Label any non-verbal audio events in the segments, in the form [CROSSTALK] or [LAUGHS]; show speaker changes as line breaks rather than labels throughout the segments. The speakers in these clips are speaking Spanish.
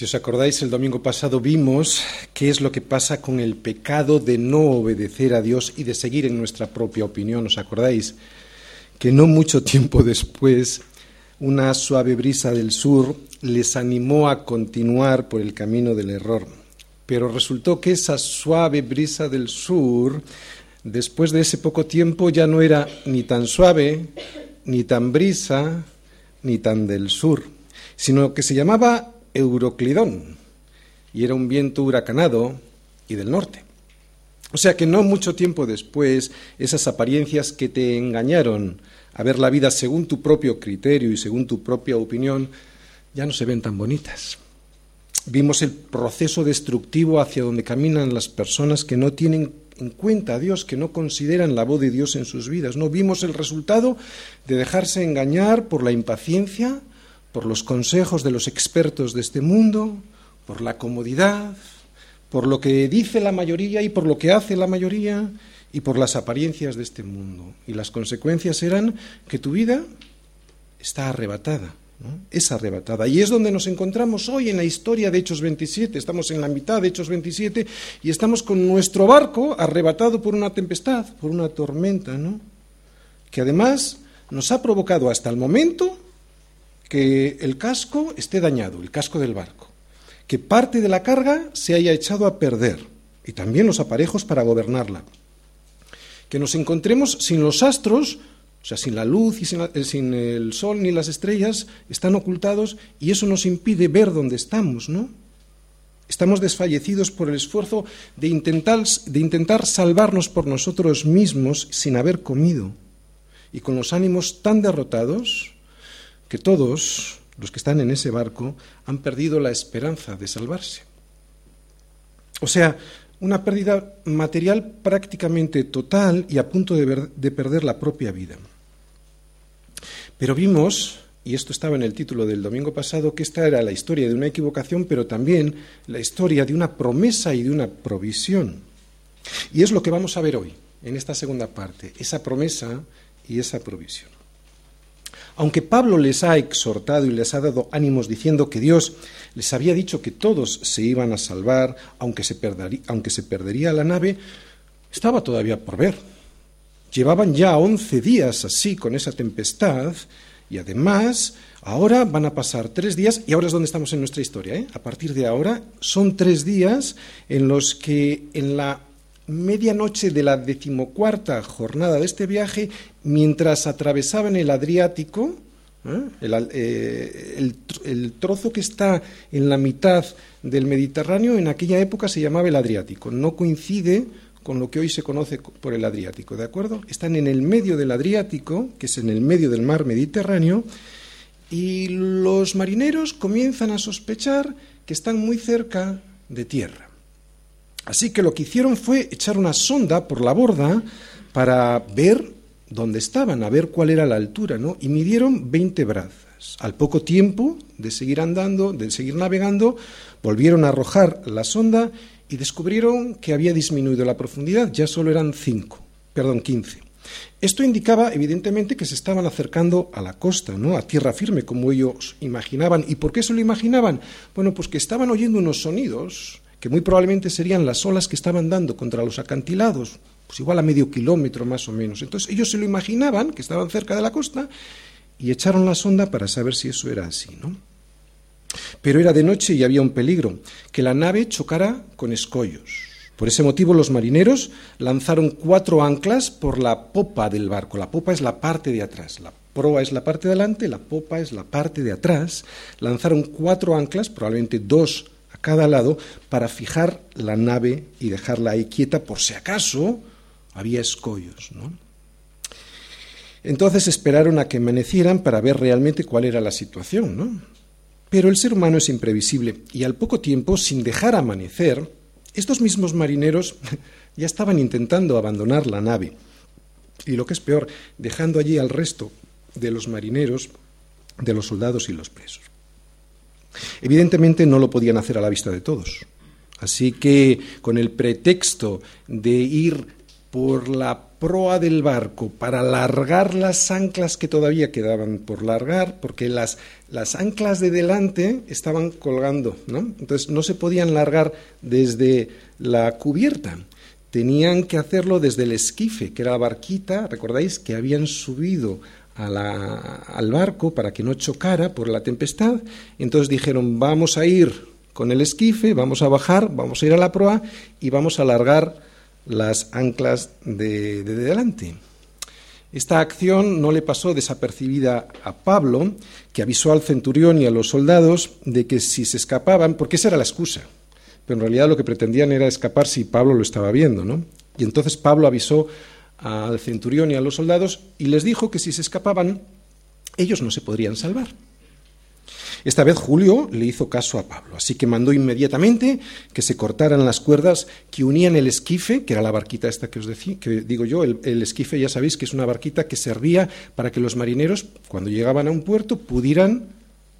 Si os acordáis, el domingo pasado vimos qué es lo que pasa con el pecado de no obedecer a Dios y de seguir en nuestra propia opinión. ¿Os acordáis? Que no mucho [LAUGHS] tiempo después, una suave brisa del sur les animó a continuar por el camino del error. Pero resultó que esa suave brisa del sur, después de ese poco tiempo, ya no era ni tan suave, ni tan brisa, ni tan del sur, sino que se llamaba Euroclidón y era un viento huracanado y del norte. O sea que no mucho tiempo después, esas apariencias que te engañaron a ver la vida según tu propio criterio y según tu propia opinión, ya no se ven tan bonitas. Vimos el proceso destructivo hacia donde caminan las personas que no tienen en cuenta a Dios, que no consideran la voz de Dios en sus vidas. No vimos el resultado de dejarse engañar por la impaciencia, por los consejos de los expertos de este mundo, por la comodidad, por lo que dice la mayoría y por lo que hace la mayoría y por las apariencias de este mundo. Y las consecuencias eran que tu vida está arrebatada, es arrebatada. Y es donde nos encontramos hoy en la historia de Hechos 27. Estamos en la mitad de Hechos 27 y estamos con nuestro barco arrebatado por una tempestad, por una tormenta, ¿no? Que además nos ha provocado hasta el momento que el casco esté dañado, el casco del barco, que parte de la carga se haya echado a perder y también los aparejos para gobernarla, que nos encontremos sin los astros, o sea, sin la luz y sin, eh, el sol ni las estrellas, están ocultados y eso nos impide ver dónde estamos, ¿no? Estamos desfallecidos por el esfuerzo de intentar, de intentar salvarnos por nosotros mismos sin haber comido y con los ánimos tan derrotados que todos los que están en ese barco han perdido la esperanza de salvarse. O sea, una pérdida material prácticamente total y a punto de, perder la propia vida. Pero vimos, y esto estaba en el título del domingo pasado, que esta era la historia de una equivocación, pero también la historia de una promesa y de una provisión. Y es lo que vamos a ver hoy, en esta segunda parte, esa promesa y esa provisión. Aunque Pablo les ha exhortado y les ha dado ánimos diciendo que Dios les había dicho que todos se iban a salvar, aunque se, perdería, la nave, estaba todavía por ver. Llevaban ya once días así con esa tempestad y además ahora van a pasar tres días, y ahora es donde estamos en nuestra historia, ¿eh? a partir de ahora son tres días en los que en la medianoche de la decimocuarta jornada de este viaje, mientras atravesaban el Adriático, ¿eh? Eh, el, trozo que está en la mitad del Mediterráneo, en aquella época se llamaba el Adriático. No coincide con lo que hoy se conoce por el Adriático, ¿de acuerdo? Están en el medio del Adriático, que es en el medio del mar Mediterráneo, y los marineros comienzan a sospechar que están muy cerca de tierra. Así que lo que hicieron fue echar una sonda por la borda para ver dónde estaban, a ver cuál era la altura, ¿no? Y midieron 20 brazas. Al poco tiempo de seguir andando, de seguir navegando, volvieron a arrojar la sonda y descubrieron que había disminuido la profundidad, ya solo eran 5, perdón, 15. Esto indicaba, evidentemente, que se estaban acercando a la costa, ¿no? a tierra firme, como ellos imaginaban. ¿Y por qué se lo imaginaban? Bueno, pues que estaban oyendo unos sonidos que muy probablemente serían las olas que estaban dando contra los acantilados, pues igual a medio kilómetro más o menos. Entonces ellos se lo imaginaban, que estaban cerca de la costa, y echaron la sonda para saber si eso era así, ¿no? Pero era de noche y había un peligro, que la nave chocara con escollos. Por ese motivo los marineros lanzaron cuatro anclas por la popa del barco. La popa es la parte de atrás, la proa es la parte de adelante, la popa es la parte de atrás. Lanzaron cuatro anclas, probablemente dos cada lado para fijar la nave y dejarla ahí quieta por si acaso había escollos. ¿no? Entonces esperaron a que amanecieran para ver realmente cuál era la situación. Pero el ser humano es imprevisible y al poco tiempo, sin dejar amanecer, estos mismos marineros [LAUGHS] ya estaban intentando abandonar la nave. Y lo que es peor, dejando allí al resto de los marineros, de los soldados y los presos. Evidentemente no lo podían hacer a la vista de todos. Así que con el pretexto de ir por la proa del barco para largar las anclas que todavía quedaban por largar, porque las, las anclas de delante estaban colgando, ¿no? Entonces no se podían largar desde la cubierta. Tenían que hacerlo desde el esquife, que era la barquita, recordáis, que habían subido al barco para que no chocara por la tempestad. Entonces dijeron, vamos a ir con el esquife, vamos a bajar, vamos a ir a la proa y vamos a alargar las anclas de, de delante. Esta acción no le pasó desapercibida a Pablo, que avisó al centurión y a los soldados de que si se escapaban, porque esa era la excusa, pero en realidad lo que pretendían era escapar si Pablo lo estaba viendo, ¿no? Y entonces Pablo avisó al centurión y a los soldados y les dijo que si se escapaban, ellos no se podrían salvar. Esta vez Julio le hizo caso a Pablo, así que mandó inmediatamente que se cortaran las cuerdas que unían el esquife, que era la barquita esta que os decía, que digo yo, el, esquife ya sabéis que es una barquita que servía para que los marineros, cuando llegaban a un puerto, pudieran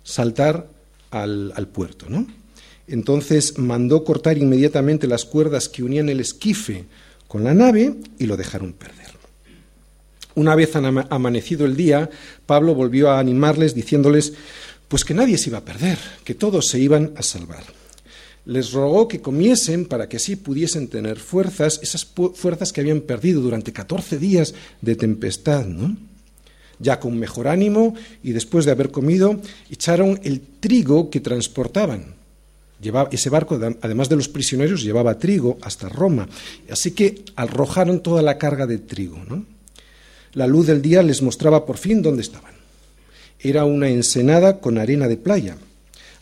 saltar al, al puerto, ¿no? Entonces mandó cortar inmediatamente las cuerdas que unían el esquife con la nave y lo dejaron perder. Una vez amanecido el día, Pablo volvió a animarles diciéndoles pues que nadie se iba a perder, que todos se iban a salvar. Les rogó que comiesen para que así pudiesen tener fuerzas, esas fuerzas que habían perdido durante 14 días de tempestad, ¿no? Ya con mejor ánimo y después de haber comido, echaron el trigo que transportaban ese barco, además de los prisioneros, llevaba trigo hasta Roma. Así que arrojaron toda la carga de trigo. La luz del día les mostraba por fin dónde estaban. Era una ensenada con arena de playa.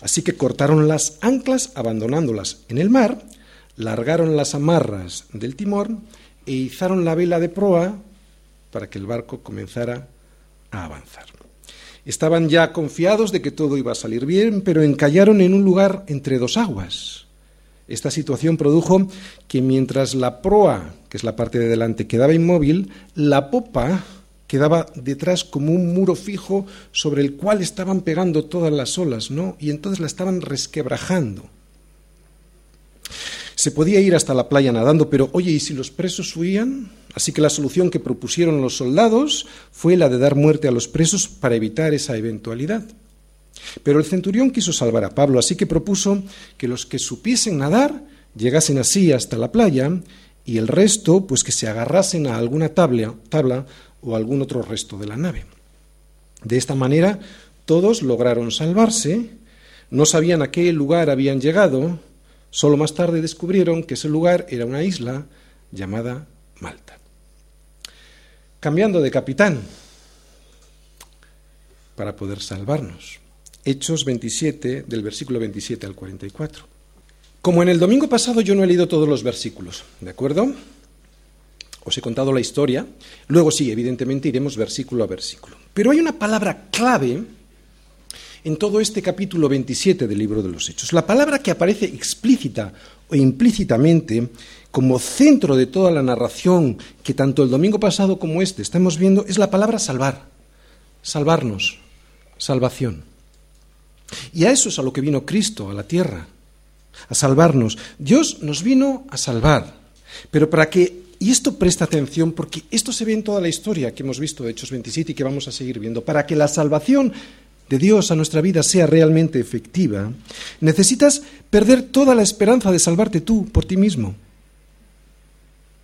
Así que cortaron las anclas abandonándolas en el mar, largaron las amarras del timón e izaron la vela de proa para que el barco comenzara a avanzar. Estaban ya confiados de que todo iba a salir bien, pero encallaron en un lugar entre dos aguas. Esta situación produjo que mientras la proa, que es la parte de delante, quedaba inmóvil, la popa quedaba detrás como un muro fijo sobre el cual estaban pegando todas las olas, ¿no? Y entonces la estaban resquebrajando. Se podía ir hasta la playa nadando, pero oye, ¿y si los presos huían? Así que la solución que propusieron los soldados fue la de dar muerte a los presos para evitar esa eventualidad. Pero el centurión quiso salvar a Pablo, así que propuso que los que supiesen nadar llegasen así hasta la playa y el resto, pues que se agarrasen a alguna tabla, o algún otro resto de la nave. De esta manera, todos lograron salvarse, no sabían a qué lugar habían llegado, solo más tarde descubrieron que ese lugar era una isla llamada Malta cambiando de capitán para poder salvarnos. Hechos 27, del versículo 27 al 44. Como en el domingo pasado yo no he leído todos los versículos, ¿de acuerdo? Os he contado la historia, luego sí, evidentemente iremos versículo a versículo. Pero hay una palabra clave en todo este capítulo 27 del libro de los Hechos. La palabra que aparece explícita o implícitamente como centro de toda la narración que tanto el domingo pasado como este estamos viendo es la palabra salvar, salvarnos, salvación. Y a eso es a lo que vino Cristo a la tierra, a salvarnos. Dios nos vino a salvar, pero para que, y esto presta atención porque esto se ve en toda la historia que hemos visto de Hechos 27 y que vamos a seguir viendo, para que la salvación de Dios a nuestra vida sea realmente efectiva, necesitas perder toda la esperanza de salvarte tú por ti mismo.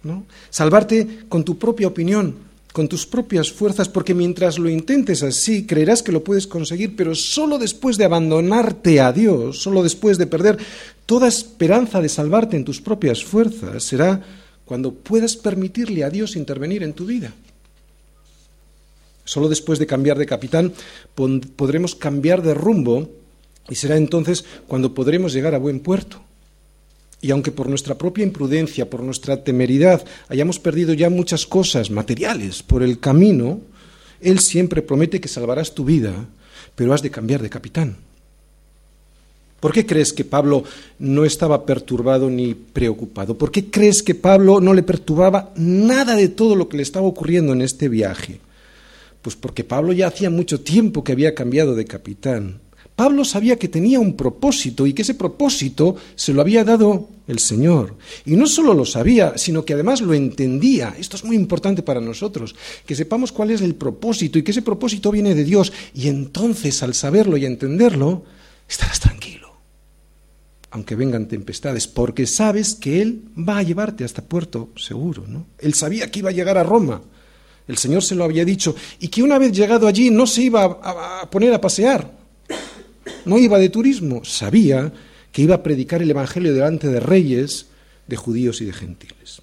¿no? Salvarte con tu propia opinión, con tus propias fuerzas, porque mientras lo intentes así, creerás que lo puedes conseguir, pero solo después de abandonarte a Dios, solo después de perder toda esperanza de salvarte en tus propias fuerzas, será cuando puedas permitirle a Dios intervenir en tu vida. Solo después de cambiar de capitán podremos cambiar de rumbo y será entonces cuando podremos llegar a buen puerto. Y aunque por nuestra propia imprudencia, por nuestra temeridad, hayamos perdido ya muchas cosas materiales por el camino, Él siempre promete que salvarás tu vida, pero has de cambiar de capitán. ¿Por qué crees que Pablo no estaba perturbado ni preocupado? ¿Por qué crees que Pablo no le perturbaba nada de todo lo que le estaba ocurriendo en este viaje? Pues porque Pablo ya hacía mucho tiempo que había cambiado de capitán. Pablo sabía que tenía un propósito y que ese propósito se lo había dado el Señor. Y no solo lo sabía, sino que además lo entendía. Esto es muy importante para nosotros, que sepamos cuál es el propósito y que ese propósito viene de Dios. Y entonces, al saberlo y entenderlo, estarás tranquilo. Aunque vengan tempestades, porque sabes que Él va a llevarte hasta puerto seguro. ¿no? Él sabía que iba a llegar a Roma. El Señor se lo había dicho. Y que una vez llegado allí no se iba a poner a pasear no iba de turismo, sabía que iba a predicar el Evangelio delante de reyes, de judíos y de gentiles.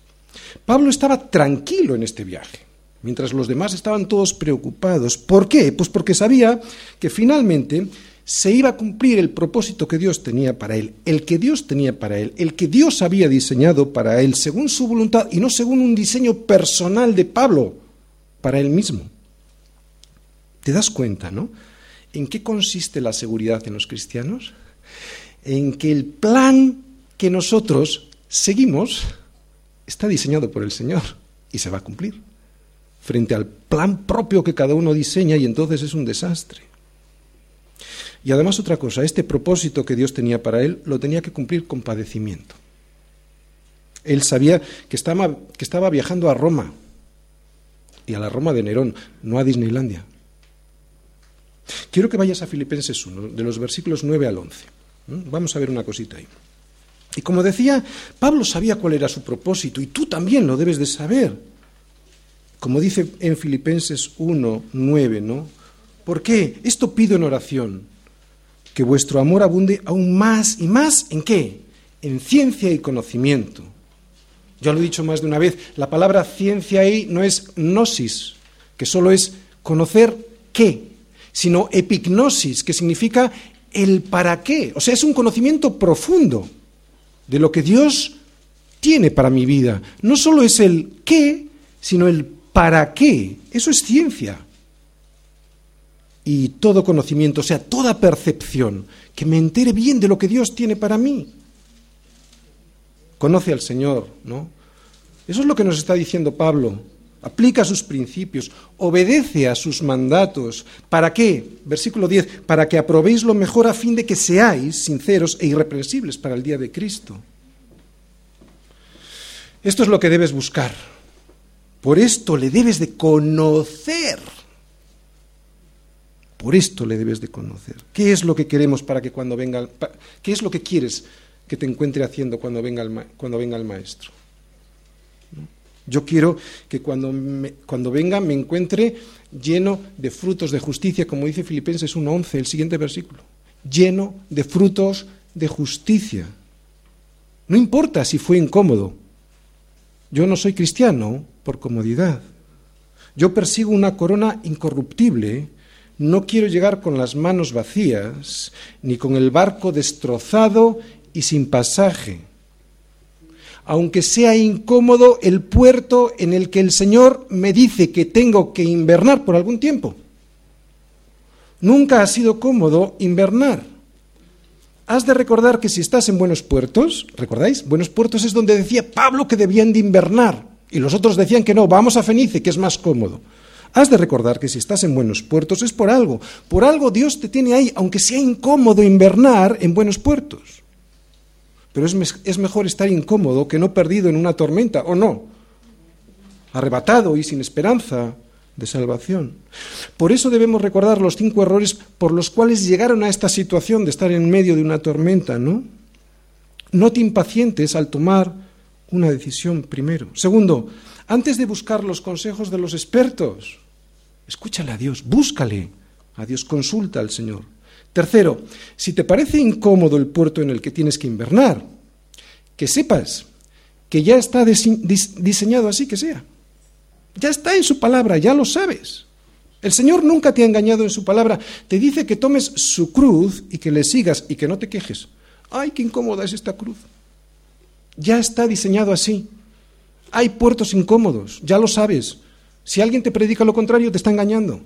Pablo estaba tranquilo en este viaje, mientras los demás estaban todos preocupados. ¿Por qué? Pues porque sabía que finalmente se iba a cumplir el propósito que Dios tenía para él, el que Dios tenía para él, el que Dios había diseñado para él, según su voluntad y no según un diseño personal de Pablo, para él mismo. ¿Te das cuenta, no? ¿En qué consiste la seguridad en los cristianos? En que el plan que nosotros seguimos está diseñado por el Señor y se va a cumplir frente al plan propio que cada uno diseña y entonces es un desastre. Y además otra cosa, este propósito que Dios tenía para él lo tenía que cumplir con padecimiento. Él sabía que estaba, que estaba viajando a Roma y a la Roma de Nerón, no a Disneylandia. Quiero que vayas a Filipenses 1, de los versículos 9 al 11. Vamos a ver una cosita ahí. Y como decía, Pablo sabía cuál era su propósito y tú también lo debes de saber. Como dice en Filipenses 1, 9, ¿no? ¿Por qué? Esto pido en oración, que vuestro amor abunde aún más y más en qué? En ciencia y conocimiento. Ya lo he dicho más de una vez, la palabra ciencia ahí no es gnosis, que solo es conocer qué, sino epignosis, que significa el para qué. O sea, es un conocimiento profundo de lo que Dios tiene para mi vida. No solo es el qué, sino el para qué. Eso es ciencia. Y todo conocimiento, o sea, toda percepción, que me entere bien de lo que Dios tiene para mí. Conoce al Señor, ¿no? Eso es lo que nos está diciendo Pablo aplica sus principios, obedece a sus mandatos. ¿Para qué? Versículo 10, para que aprobéis lo mejor a fin de que seáis sinceros e irreprensibles para el día de Cristo. Esto es lo que debes buscar. Por esto le debes de conocer. Por esto le debes de conocer. ¿Qué es lo que queremos para que cuando venga, qué es lo que quieres que te encuentre haciendo cuando venga el, cuando venga el maestro? Yo quiero que cuando, cuando venga me encuentre lleno de frutos de justicia, como dice Filipenses 1.11, el siguiente versículo. Lleno de frutos de justicia. No importa si fue incómodo. Yo no soy cristiano por comodidad. Yo persigo una corona incorruptible. No quiero llegar con las manos vacías, ni con el barco destrozado y sin pasaje aunque sea incómodo, el puerto en el que el Señor me dice que tengo que invernar por algún tiempo. Nunca ha sido cómodo invernar. Has de recordar que si estás en buenos puertos, ¿recordáis? Buenos puertos es donde decía Pablo que debían de invernar y los otros decían que no, vamos a Fenice, que es más cómodo. Has de recordar que si estás en buenos puertos es por algo. Por algo Dios te tiene ahí, aunque sea incómodo invernar en buenos puertos. Pero es, mejor estar incómodo que no perdido en una tormenta, ¿o no? Arrebatado y sin esperanza de salvación. Por eso debemos recordar los cinco errores por los cuales llegaron a esta situación de estar en medio de una tormenta, ¿no? No te impacientes al tomar una decisión primero. Segundo, antes de buscar los consejos de los expertos, escúchale a Dios, búscale a Dios, consulta al Señor. Tercero, si te parece incómodo el puerto en el que tienes que invernar, que sepas que ya está diseñado así que sea. Ya está en su palabra, ya lo sabes. El Señor nunca te ha engañado en su palabra. Te dice que tomes su cruz y que le sigas y que no te quejes. Ay, qué incómoda es esta cruz. Ya está diseñado así. Hay puertos incómodos, ya lo sabes. Si alguien te predica lo contrario, te está engañando.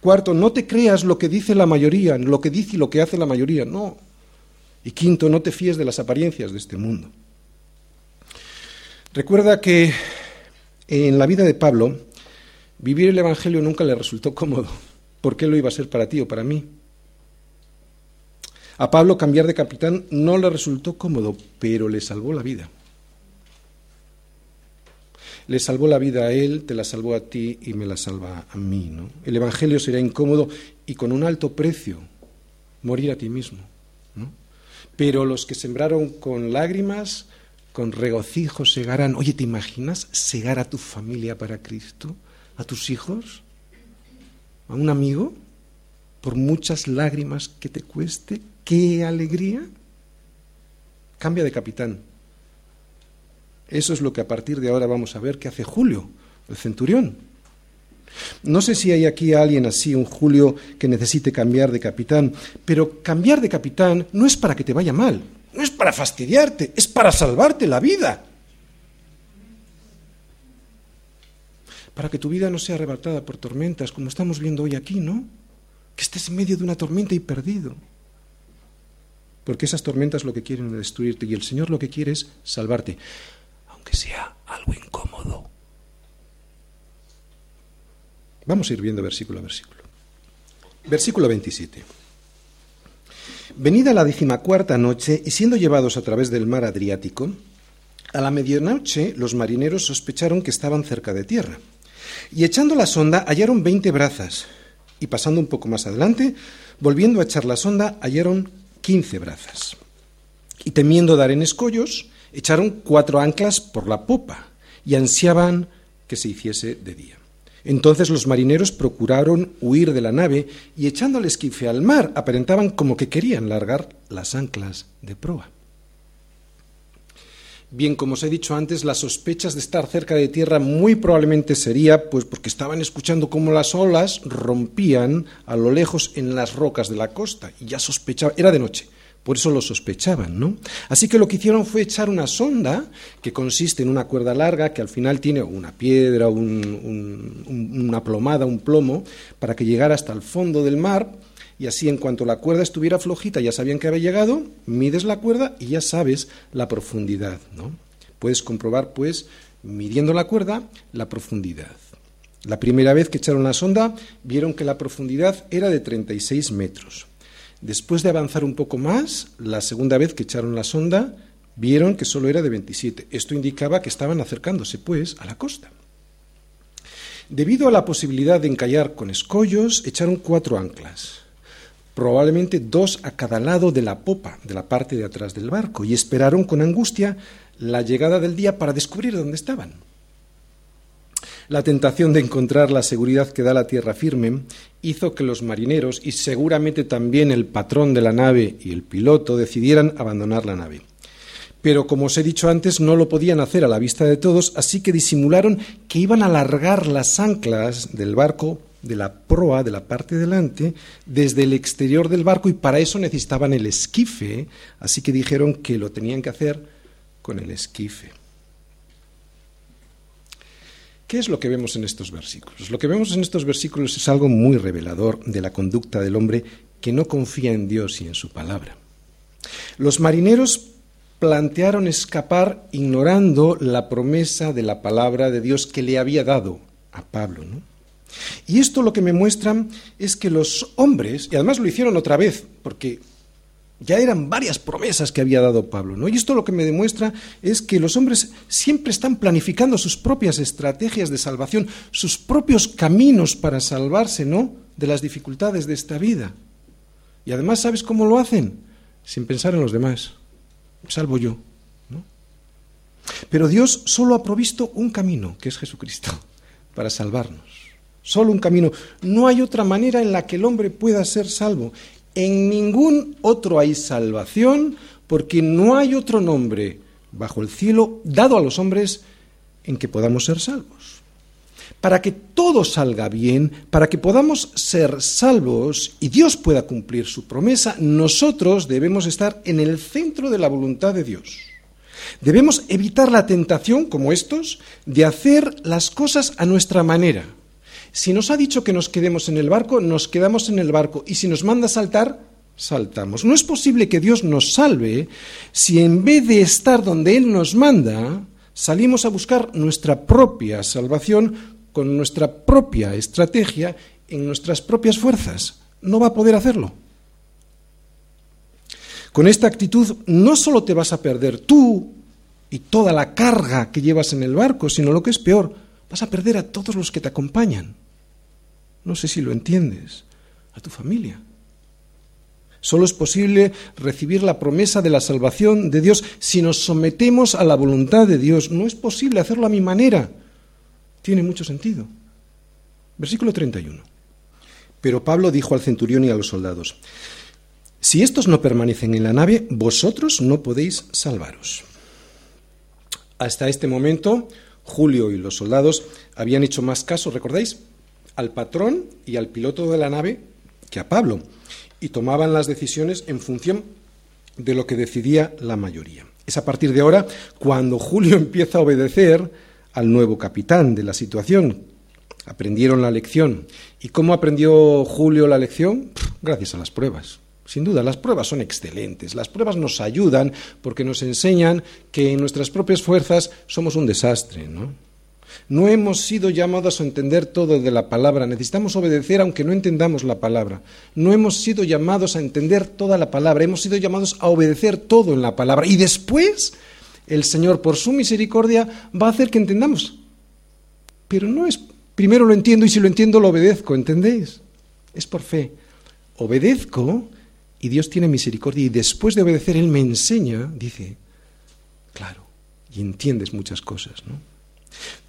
Cuarto, no te creas lo que dice la mayoría, lo que dice y lo que hace la mayoría. No, Y quinto, no te fíes de las apariencias de este mundo. Recuerda que en la vida de Pablo, vivir el Evangelio nunca le resultó cómodo. ¿Por qué lo iba a ser para ti o para mí? A Pablo cambiar de capitán no le resultó cómodo, pero le salvó la vida. Le salvó la vida a él, te la salvó a ti y me la salva a mí. ¿no? El Evangelio será incómodo y con un alto precio, morir a ti mismo. ¿no? Pero los que sembraron con lágrimas, con regocijo segarán. Oye, ¿te imaginas segar a tu familia para Cristo? ¿A tus hijos? ¿A un amigo? Por muchas lágrimas que te cueste, qué alegría. Cambia de capitán. Eso es lo que a partir de ahora vamos a ver que hace Julio, el centurión. No sé si hay aquí alguien así, un Julio, que necesite cambiar de capitán, pero cambiar de capitán no es para que te vaya mal, no es para fastidiarte, es para salvarte la vida. Para que tu vida no sea arrebatada por tormentas, como estamos viendo hoy aquí, ¿no? Que estés en medio de una tormenta y perdido porque esas tormentas lo que quieren es destruirte y el Señor lo que quiere es salvarte, aunque sea algo incómodo. Vamos a ir viendo versículo a versículo. Versículo 27. Venida la decimacuarta noche y siendo llevados a través del mar Adriático, a la medianoche los marineros sospecharon que estaban cerca de tierra. Y echando la sonda hallaron veinte brazas. Y pasando un poco más adelante, volviendo a echar la sonda, hallaron quince brazas. Y temiendo dar en escollos, echaron cuatro anclas por la popa y ansiaban que se hiciese de día. Entonces los marineros procuraron huir de la nave y echando el esquife al mar aparentaban como que querían largar las anclas de proa. Bien, como os he dicho antes, las sospechas de estar cerca de tierra muy probablemente sería pues porque estaban escuchando cómo las olas rompían a lo lejos en las rocas de la costa y ya sospechaban, era de noche, por eso lo sospechaban, ¿no? Así que lo que hicieron fue echar una sonda que consiste en una cuerda larga que al final tiene una piedra, una plomada, un plomo, para que llegara hasta el fondo del mar y así en cuanto la cuerda estuviera flojita, ya sabían que había llegado, mides la cuerda y ya sabes la profundidad, ¿no? Puedes comprobar, pues, midiendo la cuerda, la profundidad. La primera vez que echaron la sonda, vieron que la profundidad era de 36 metros. Después de avanzar un poco más, la segunda vez que echaron la sonda, vieron que solo era de 27. Esto indicaba que estaban acercándose, pues, a la costa. Debido a la posibilidad de encallar con escollos, echaron cuatro anclas probablemente dos a cada lado de la popa, de la parte de atrás del barco, y esperaron con angustia la llegada del día para descubrir dónde estaban. La tentación de encontrar la seguridad que da la tierra firme hizo que los marineros y seguramente también el patrón de la nave y el piloto decidieran abandonar la nave. Pero como os he dicho antes, no lo podían hacer a la vista de todos, así que disimularon que iban a alargar las anclas del barco de la proa, de la parte delante, desde el exterior del barco y para eso necesitaban el esquife, así que dijeron que lo tenían que hacer con el esquife. ¿Qué es lo que vemos en estos versículos? Lo que vemos en estos versículos es algo muy revelador de la conducta del hombre que no confía en Dios y en su palabra. Los marineros plantearon escapar ignorando la promesa de la palabra de Dios que le había dado a Pablo. ¿no? Y esto lo que me muestra es que los hombres, y además lo hicieron otra vez, porque ya eran varias promesas que había dado Pablo, ¿no? Y esto lo que me demuestra es que los hombres siempre están planificando sus propias estrategias de salvación, sus propios caminos para salvarse, ¿no? De las dificultades de esta vida. Y además, ¿sabes cómo lo hacen? Sin pensar en los demás. Salvo yo, ¿no? Pero Dios solo ha provisto un camino, que es Jesucristo, [LAUGHS] para salvarnos. Solo un camino. No hay otra manera en la que el hombre pueda ser salvo. En ningún otro hay salvación porque no hay otro nombre bajo el cielo dado a los hombres en que podamos ser salvos. Para que todo salga bien, para que podamos ser salvos y Dios pueda cumplir su promesa, nosotros debemos estar en el centro de la voluntad de Dios. Debemos evitar la tentación, como estos, de hacer las cosas a nuestra manera si nos ha dicho que nos quedemos en el barco, nos quedamos en el barco. Y si nos manda saltar, saltamos. No es posible que Dios nos salve si en vez de estar donde Él nos manda, salimos a buscar nuestra propia salvación con nuestra propia estrategia en nuestras propias fuerzas. No va a poder hacerlo. Con esta actitud no solo te vas a perder tú y toda la carga que llevas en el barco, sino lo que es peor, vas a perder a todos los que te acompañan. No sé si lo entiendes, a tu familia. Solo es posible recibir la promesa de la salvación de Dios si nos sometemos a la voluntad de Dios. No es posible hacerlo a mi manera. Tiene mucho sentido. Versículo 31. Pero Pablo dijo al centurión y a los soldados, si estos no permanecen en la nave, vosotros no podéis salvaros. Hasta este momento, Julio y los soldados habían hecho más caso, ¿recordáis? Al patrón y al piloto de la nave que a Pablo, y tomaban las decisiones en función de lo que decidía la mayoría. Es a partir de ahora cuando Julio [LAUGHS] empieza a obedecer al nuevo capitán de la situación. Aprendieron la lección. ¿Y cómo aprendió Julio la lección? Gracias a las pruebas. Sin duda, las pruebas son excelentes. Las pruebas nos ayudan porque nos enseñan que en nuestras propias fuerzas somos un desastre, ¿no? No hemos sido llamados a entender todo de la palabra, necesitamos obedecer aunque no entendamos la palabra. No hemos sido llamados a entender toda la palabra, hemos sido llamados a obedecer todo en la palabra. Y después el Señor, por su misericordia, va a hacer que entendamos. Pero no es, primero lo entiendo y si lo entiendo lo obedezco, ¿entendéis? Es por fe. Obedezco y Dios tiene misericordia y después de obedecer Él me enseña, dice, claro, y entiendes muchas cosas, ¿no?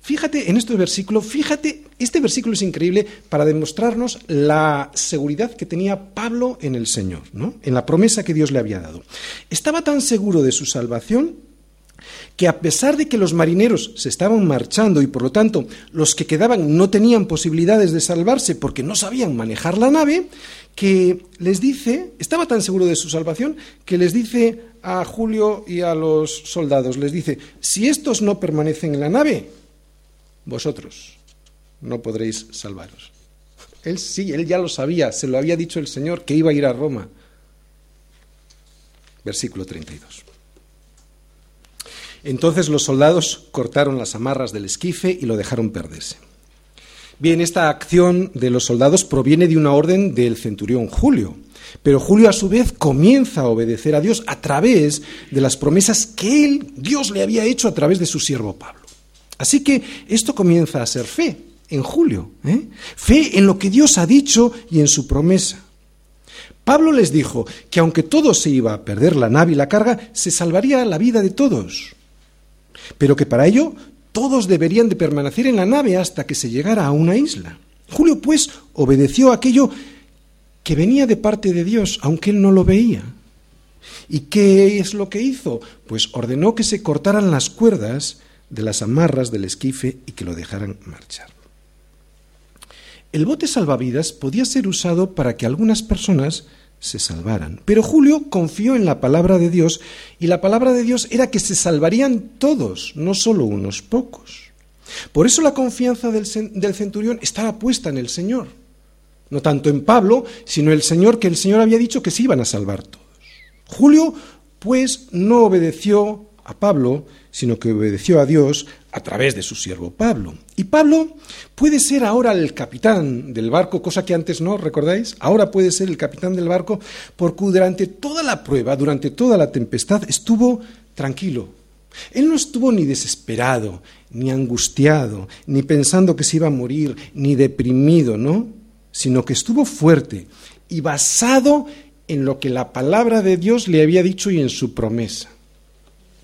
Fíjate en este versículo, fíjate, este versículo es increíble para demostrarnos la seguridad que tenía Pablo en el Señor, ¿no? En la promesa que Dios le había dado. Estaba tan seguro de su salvación que a pesar de que los marineros se estaban marchando y por lo tanto los que quedaban no tenían posibilidades de salvarse porque no sabían manejar la nave, que les dice, estaba tan seguro de su salvación, que les dice a Julio y a los soldados, les dice, si estos no permanecen en la nave, vosotros no podréis salvaros. Él sí, él ya lo sabía, se lo había dicho el Señor que iba a ir a Roma. Versículo 32. Entonces los soldados cortaron las amarras del esquife y lo dejaron perderse. Bien, esta acción de los soldados proviene de una orden del centurión Julio, pero Julio a su vez comienza a obedecer a Dios a través de las promesas que él, Dios le había hecho a través de su siervo Pablo. Así que esto comienza a ser fe en Julio, ¿eh? fe en lo que Dios ha dicho y en su promesa. Pablo les dijo que aunque todo se iba a perder la nave y la carga, se salvaría la vida de todos, pero que para ello todos deberían de permanecer en la nave hasta que se llegara a una isla. Julio, pues, obedeció aquello que venía de parte de Dios, aunque él no lo veía. ¿Y qué es lo que hizo? Pues ordenó que se cortaran las cuerdas de las amarras del esquife y que lo dejaran marchar. El bote salvavidas podía ser usado para que algunas personas se salvaran. Pero Julio confió en la palabra de Dios y la palabra de Dios era que se salvarían todos, no solo unos pocos. Por eso la confianza del, centurión estaba puesta en el Señor. No tanto en Pablo, sino en el Señor, que el Señor había dicho que se iban a salvar todos. Julio, pues, no obedeció a Pablo, sino que obedeció a Dios a través de su siervo Pablo. Y Pablo puede ser ahora el capitán del barco, cosa que antes no, ¿recordáis? Ahora puede ser el capitán del barco porque durante toda la prueba, durante toda la tempestad, estuvo tranquilo. Él no estuvo ni desesperado, ni angustiado, ni pensando que se iba a morir, ni deprimido, ¿no? Sino que estuvo fuerte y basado en lo que la palabra de Dios le había dicho y en su promesa.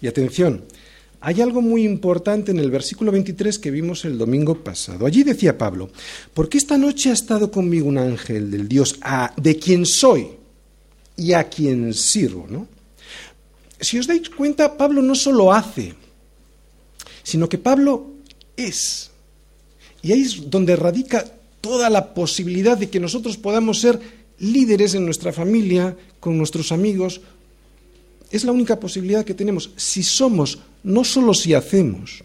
Y atención, hay algo muy importante en el versículo 23 que vimos el domingo pasado. Allí decía Pablo, porque esta noche ha estado conmigo un ángel del Dios a, de quien soy y a quien sirvo. ¿no? Si os dais cuenta, Pablo no solo hace, sino que Pablo es. Y ahí es donde radica toda la posibilidad de que nosotros podamos ser líderes en nuestra familia, con nuestros amigos, es la única posibilidad que tenemos si somos, no solo si hacemos.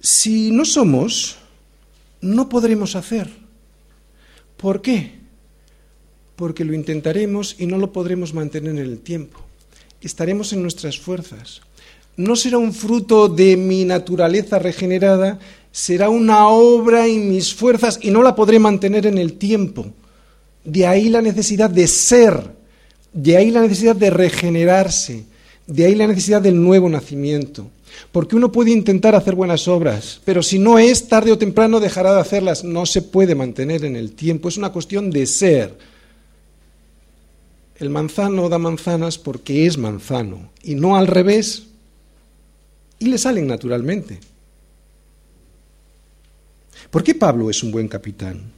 Si no somos, no podremos hacer. ¿Por qué? porque lo intentaremos y no lo podremos mantener en el tiempo. Estaremos en nuestras fuerzas. No será un fruto de mi naturaleza regenerada, será una obra en mis fuerzas y no la podré mantener en el tiempo. De ahí la necesidad de ser, de ahí la necesidad de regenerarse, de ahí la necesidad del nuevo nacimiento. Porque uno puede intentar hacer buenas obras, pero si no es, tarde o temprano dejará de hacerlas. No se puede mantener en el tiempo. Es una cuestión de ser. El manzano da manzanas porque es manzano y no al revés. Y le salen naturalmente. ¿Por qué Pablo es un buen capitán?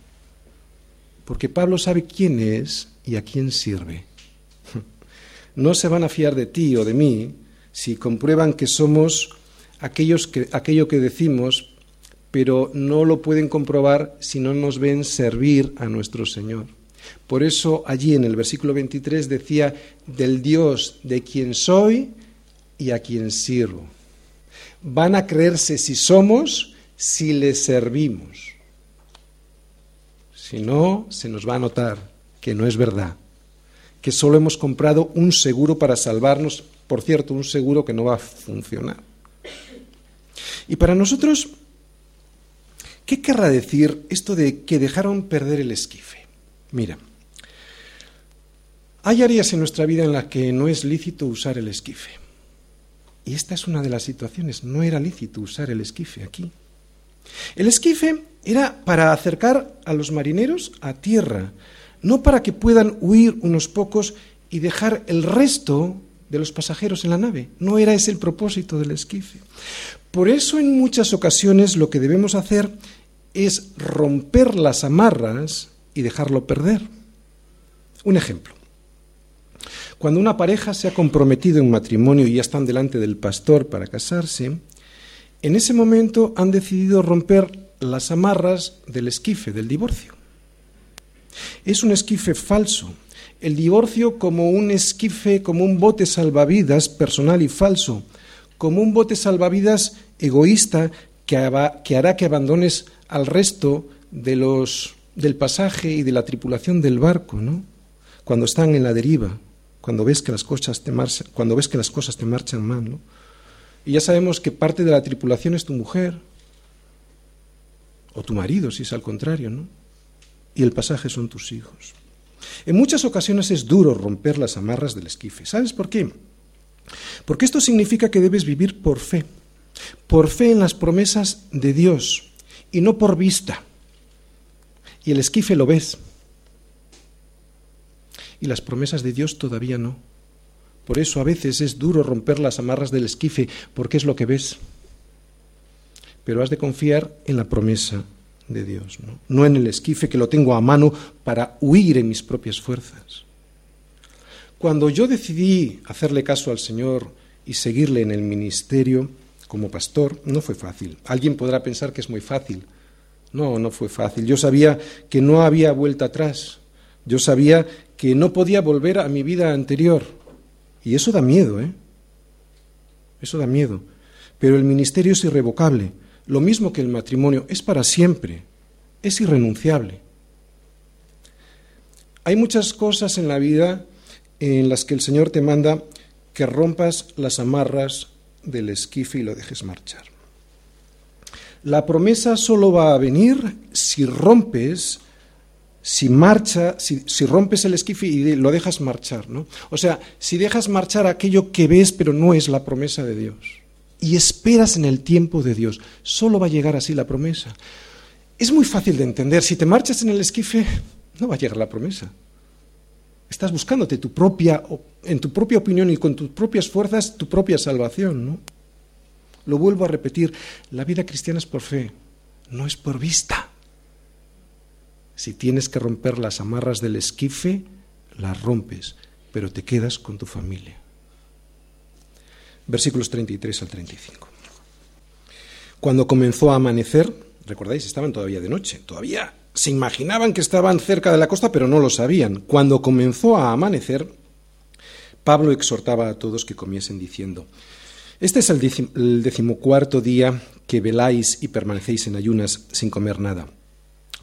Porque Pablo sabe quién es y a quién sirve. No se van a fiar de ti o de mí si comprueban que somos aquello que decimos, pero no lo pueden comprobar si no nos ven servir a nuestro Señor. Por eso allí en el versículo 23 decía, del Dios de quien soy y a quien sirvo. Van a creerse si somos, si le servimos. Si no, se nos va a notar que no es verdad, que solo hemos comprado un seguro para salvarnos, por cierto, un seguro que no va a funcionar. Y para nosotros, ¿qué querrá decir esto de que dejaron perder el esquife? Mira, hay áreas en nuestra vida en las que no es lícito usar el esquife. Y esta es una de las situaciones. No era lícito usar el esquife aquí. El esquife era para acercar a los marineros a tierra, no para que puedan huir unos pocos y dejar el resto de los pasajeros en la nave. No era ese el propósito del esquife. Por eso en muchas ocasiones lo que debemos hacer es romper las amarras y dejarlo perder. Un ejemplo. Cuando una pareja se ha comprometido en matrimonio y ya están delante del pastor para casarse, en ese momento han decidido romper las amarras del esquife, del divorcio. Es un esquife falso. El divorcio como un esquife, como un bote salvavidas personal y falso, como un bote salvavidas egoísta que, hará que abandones al resto de los del pasaje y de la tripulación del barco, ¿no? Cuando están en la deriva, cuando ves que las cosas te marchan, cuando ves que las cosas te marchan mal, ¿no? Y ya sabemos que parte de la tripulación es tu mujer o tu marido, si es al contrario, ¿no? Y el pasaje son tus hijos. En muchas ocasiones es duro romper las amarras del esquife. ¿Sabes por qué? Porque esto significa que debes vivir por fe, por fe en las promesas de Dios y no por vista y el esquife lo ves. Y las promesas de Dios todavía no. Por eso a veces es duro romper las amarras del esquife, porque es lo que ves. Pero has de confiar en la promesa de Dios, ¿no? no en el esquife que lo tengo a mano para huir en mis propias fuerzas. Cuando yo decidí hacerle caso al Señor y seguirle en el ministerio como pastor, no fue fácil. Alguien podrá pensar que es muy fácil, no, no fue fácil. Yo sabía que no había vuelta atrás. Yo sabía que no podía volver a mi vida anterior. Y eso da miedo, ¿eh? Eso da miedo. Pero el ministerio es irrevocable. Lo mismo que el matrimonio, es para siempre. Es irrenunciable. Hay muchas cosas en la vida en las que el Señor te manda que rompas las amarras del esquife y lo dejes marchar. La promesa solo va a venir si rompes, si marcha, si, rompes el esquife y lo dejas marchar, ¿no? O sea, si dejas marchar aquello que ves pero no es la promesa de Dios y esperas en el tiempo de Dios, solo va a llegar así la promesa. Es muy fácil de entender. Si te marchas en el esquife, no va a llegar la promesa. Estás buscándote tu propia, en tu propia opinión y con tus propias fuerzas, tu propia salvación, ¿no? Lo vuelvo a repetir, la vida cristiana es por fe, no es por vista. Si tienes que romper las amarras del esquife, las rompes, pero te quedas con tu familia. Versículos 33 al 35. Cuando comenzó a amanecer, recordáis, estaban todavía de noche, todavía se imaginaban que estaban cerca de la costa, pero no lo sabían. Cuando comenzó a amanecer, Pablo exhortaba a todos que comiesen diciendo, este es el, decimocuarto día que veláis y permanecéis en ayunas sin comer nada.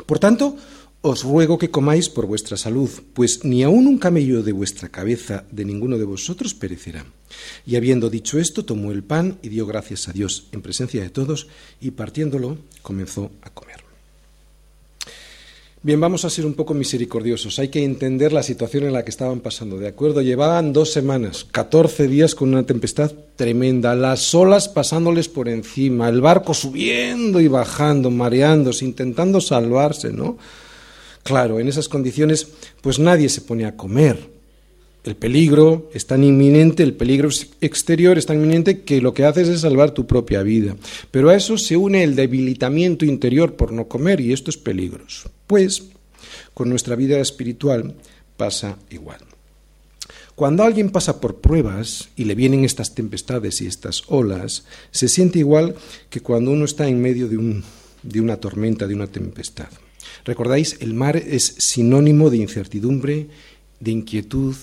Por tanto, os ruego que comáis por vuestra salud, pues ni aun un camello de vuestra cabeza de ninguno de vosotros perecerá. Y habiendo dicho esto, tomó el pan y dio gracias a Dios en presencia de todos, y partiéndolo comenzó a comer. Bien, vamos a ser un poco misericordiosos. Hay que entender la situación en la que estaban pasando, ¿de acuerdo? Llevaban dos semanas, 14 días con una tempestad tremenda, las olas pasándoles por encima, el barco subiendo y bajando, mareándose, intentando salvarse, ¿no? Claro, en esas condiciones, pues nadie se pone a comer. El peligro es tan inminente, el peligro exterior es tan inminente que lo que haces es salvar tu propia vida. Pero a eso se une el debilitamiento interior por no comer y esto es peligroso. Pues con nuestra vida espiritual pasa igual. Cuando alguien pasa por pruebas y le vienen estas tempestades y estas olas, se siente igual que cuando uno está en medio de, un, de una tormenta, de una tempestad. Recordáis, el mar es sinónimo de incertidumbre, de inquietud,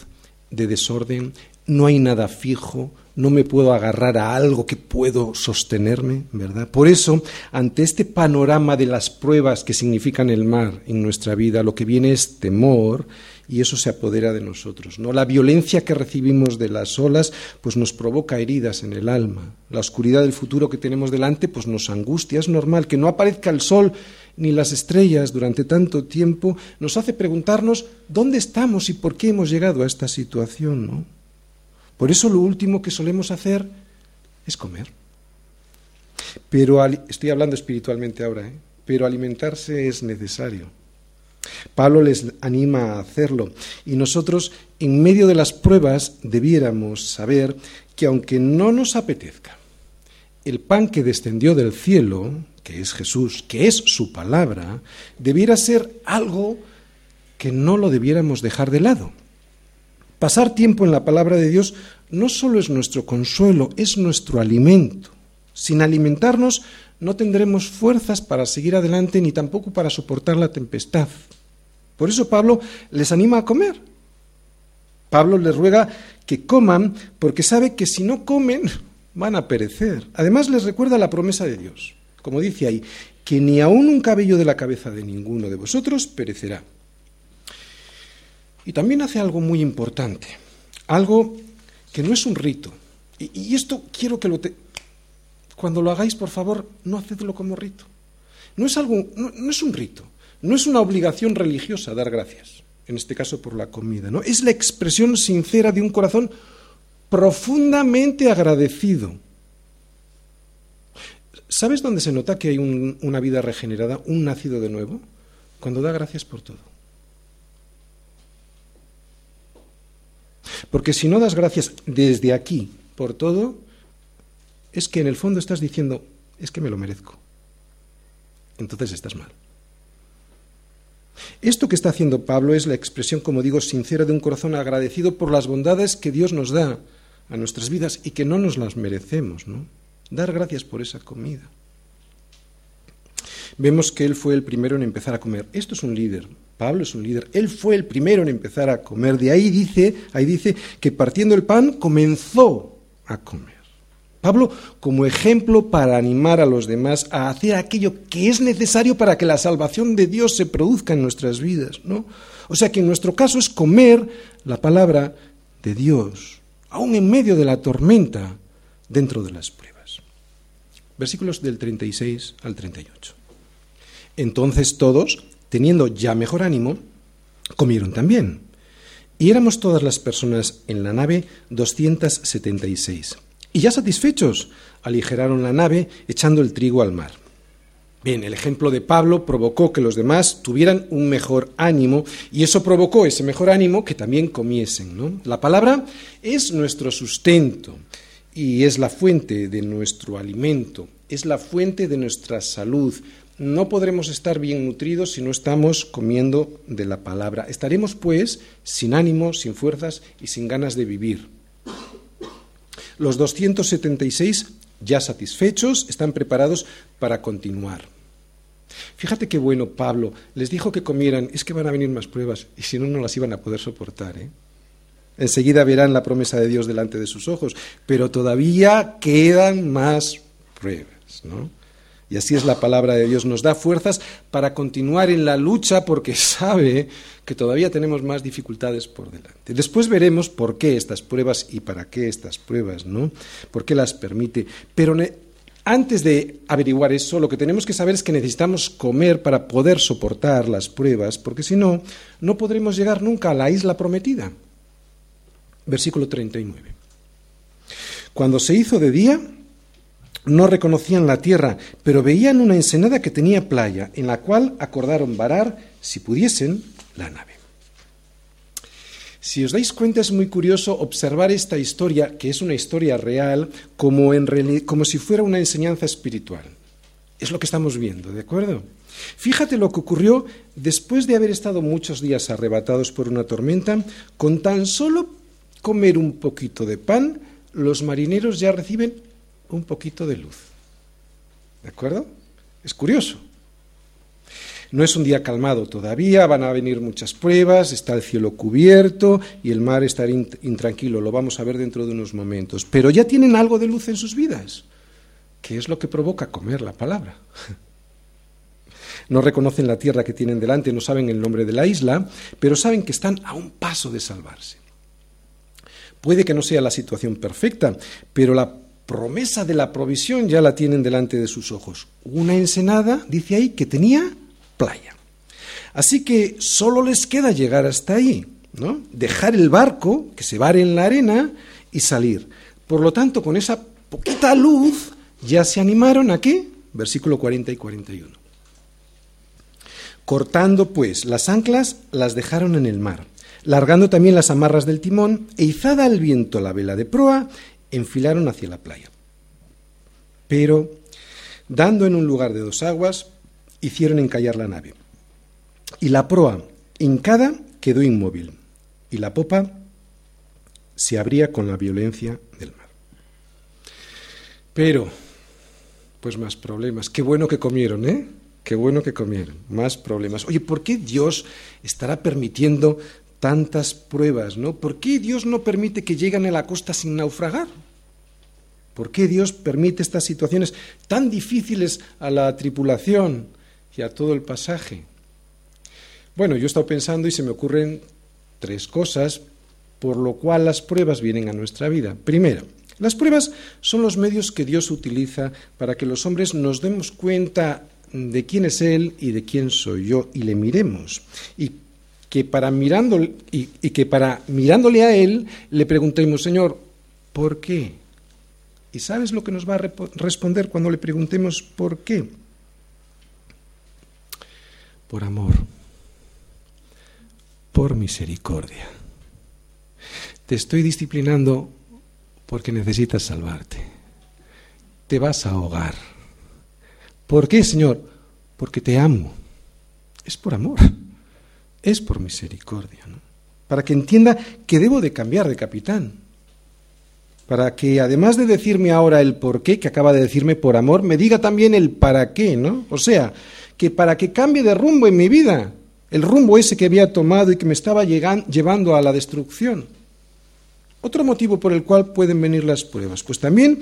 de desorden, no hay nada fijo, no me puedo agarrar a algo que puedo sostenerme, ¿verdad? Por eso, ante este panorama de las pruebas que significan el mar en nuestra vida, lo que viene es temor y eso se apodera de nosotros, ¿no? La violencia que recibimos de las olas pues nos provoca heridas en el alma. La oscuridad del futuro que tenemos delante pues nos angustia, es normal que no aparezca el sol ni las estrellas durante tanto tiempo, nos hace preguntarnos dónde estamos y por qué hemos llegado a esta situación, ¿no? Por eso lo último que solemos hacer es comer. Pero estoy hablando espiritualmente ahora, ¿eh? pero alimentarse es necesario. Pablo les anima a hacerlo y nosotros en medio de las pruebas debiéramos saber que aunque no nos apetezca, el pan que descendió del cielo, que es Jesús, que es su palabra, debiera ser algo que no lo debiéramos dejar de lado. Pasar tiempo en la palabra de Dios no solo es nuestro consuelo, es nuestro alimento. Sin alimentarnos no tendremos fuerzas para seguir adelante ni tampoco para soportar la tempestad. Por eso Pablo les anima a comer. Pablo les ruega que coman porque sabe que si no comen van a perecer. Además les recuerda la promesa de Dios como dice ahí, que ni aun un cabello de la cabeza de ninguno de vosotros perecerá. Y también hace algo muy importante, algo que no es un rito. Y, esto quiero que lo... Te... Cuando lo hagáis, por favor, no hacedlo como rito. No es, algo, no, es un rito, no es una obligación religiosa dar gracias, en este caso por la comida, ¿no? Es la expresión sincera de un corazón profundamente agradecido ¿Sabes dónde se nota que hay una vida regenerada, un nacido de nuevo? Cuando da gracias por todo. Porque si no das gracias desde aquí por todo, es que en el fondo estás diciendo, es que me lo merezco. Entonces estás mal. Esto que está haciendo Pablo es la expresión, como digo, sincera de un corazón agradecido por las bondades que Dios nos da a nuestras vidas y que no nos las merecemos, ¿no? Dar gracias por esa comida. Vemos que él fue el primero en empezar a comer. Esto es un líder. Pablo es un líder. Él fue el primero en empezar a comer. De ahí dice, ahí dice que partiendo el pan comenzó a comer. Pablo como ejemplo para animar a los demás a hacer aquello que es necesario para que la salvación de Dios se produzca en nuestras vidas, ¿no? O sea que en nuestro caso es comer la palabra de Dios, aún en medio de la tormenta, dentro de las pruebas versículos del 36 al 38. Entonces todos, teniendo ya mejor ánimo, comieron también. Y éramos todas las personas en la nave 276. Y ya satisfechos, aligeraron la nave echando el trigo al mar. Bien, el ejemplo de Pablo provocó que los demás tuvieran un mejor ánimo y eso provocó ese mejor ánimo que también comiesen. ¿no? La palabra es nuestro sustento y es la fuente de nuestro alimento, es la fuente de nuestra salud. No podremos estar bien nutridos si no estamos comiendo de la palabra. Estaremos, pues, sin ánimo, sin fuerzas y sin ganas de vivir. Los 276, ya satisfechos, están preparados para continuar. Fíjate qué bueno Pablo les dijo que comieran, es que van a venir más pruebas y si no, no las iban a poder soportar. ¿eh? Enseguida verán la promesa de Dios delante de sus ojos, pero todavía quedan más pruebas. ¿no? Y así es la palabra de Dios. Nos da fuerzas para continuar en la lucha porque [LAUGHS] sabe que todavía tenemos más dificultades por delante. Después veremos por qué estas pruebas y para qué estas pruebas, ¿no? ¿Por qué las permite? Pero antes de averiguar eso, lo que tenemos que saber es que necesitamos comer para poder soportar las pruebas, porque si no, no podremos llegar nunca a la isla prometida. Versículo 39. Cuando se hizo de día, no reconocían la tierra, pero veían una ensenada que tenía playa, en la cual acordaron varar, si pudiesen, la nave. Si os dais cuenta, es muy curioso observar esta historia, que es una historia real, como, en, como si fuera una enseñanza espiritual. Es lo que estamos viendo, ¿de acuerdo? Fíjate lo que ocurrió después de haber estado muchos días arrebatados por una tormenta, con tan solo comer un poquito de pan, los marineros ya reciben un poquito de luz. ¿De acuerdo? Es curioso. No es un día calmado todavía, van a venir muchas pruebas, está el cielo cubierto y el mar estará intranquilo, lo vamos a ver dentro de unos momentos. Pero ya tienen algo de luz en sus vidas, que es lo que provoca comer la palabra. [LAUGHS] No reconocen la tierra que tienen delante, no saben el nombre de la isla, pero saben que están a un paso de salvarse. Puede que no sea la situación perfecta, pero la promesa de la provisión ya la tienen delante de sus ojos. Una ensenada, dice ahí, que tenía playa. Así que solo les queda llegar hasta ahí, ¿no? Dejar el barco, que se vare en la arena, y salir. Por lo tanto, con esa poquita luz, ya se animaron a qué? Versículo 40 y 41. Cortando, pues, las anclas, las dejaron en el mar, largando también las amarras del timón, e izada al viento la vela de proa, enfilaron hacia la playa. Pero, dando en un lugar de dos aguas, hicieron encallar la nave. Y la proa, hincada, quedó inmóvil, y la popa se abría con la violencia del mar. Pero, pues más problemas. Qué bueno que comieron, ¿eh? Qué bueno que comieron. Más problemas. Oye, ¿por qué Dios estará permitiendo tantas pruebas, ¿no? ¿Por qué Dios no permite que lleguen a la costa sin naufragar? ¿Por qué Dios permite estas situaciones tan difíciles a la tripulación y a todo el pasaje? Bueno, yo he estado pensando y se me ocurren tres cosas por lo cual las pruebas vienen a nuestra vida. Primero, las pruebas son los medios que Dios utiliza para que los hombres nos demos cuenta de quién es Él y de quién soy yo y le miremos. Y que para mirándole, y, que para mirándole a Él le preguntemos, Señor, ¿por qué? ¿Y sabes lo que nos va a responder cuando le preguntemos por qué? Por amor, por misericordia. Te estoy disciplinando porque necesitas salvarte. Te vas a ahogar. ¿Por qué, Señor? Porque te amo. Es por amor es por misericordia, ¿no? para que entienda que debo de cambiar de capitán, para que además de decirme ahora el por qué, que acaba de decirme por amor, me diga también el para qué, ¿no? O sea, que para que cambie de rumbo en mi vida, el rumbo ese que había tomado y que me estaba llevando a la destrucción. Otro motivo por el cual pueden venir las pruebas, pues también